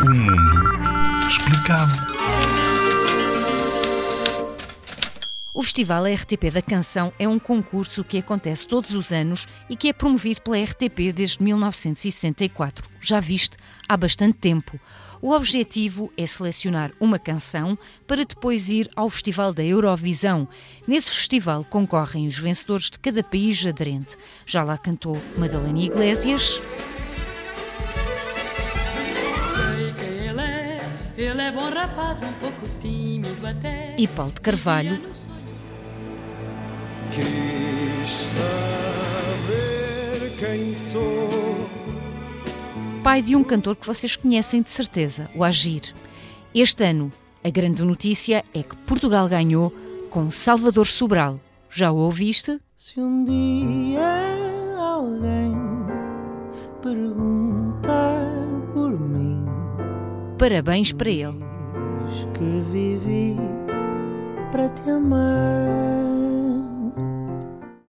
O mundo explicado. O Festival RTP da Canção é um concurso que acontece todos os anos e que é promovido pela RTP desde 1964. Já viste, há bastante tempo. O objetivo é selecionar uma canção para depois ir ao Festival da Eurovisão. Nesse festival concorrem os vencedores de cada país aderente. Já lá cantou Madalena Iglesias. Ele é bom rapaz, um pouco tímido até. E Paulo de Carvalho. Quis saber quem sou. Pai de um cantor que vocês conhecem de certeza, o Agir. Este ano, a grande notícia é que Portugal ganhou com Salvador Sobral. Já o ouviste? Se um dia alguém perguntar por mim, Parabéns para ele. que vivi para te amar.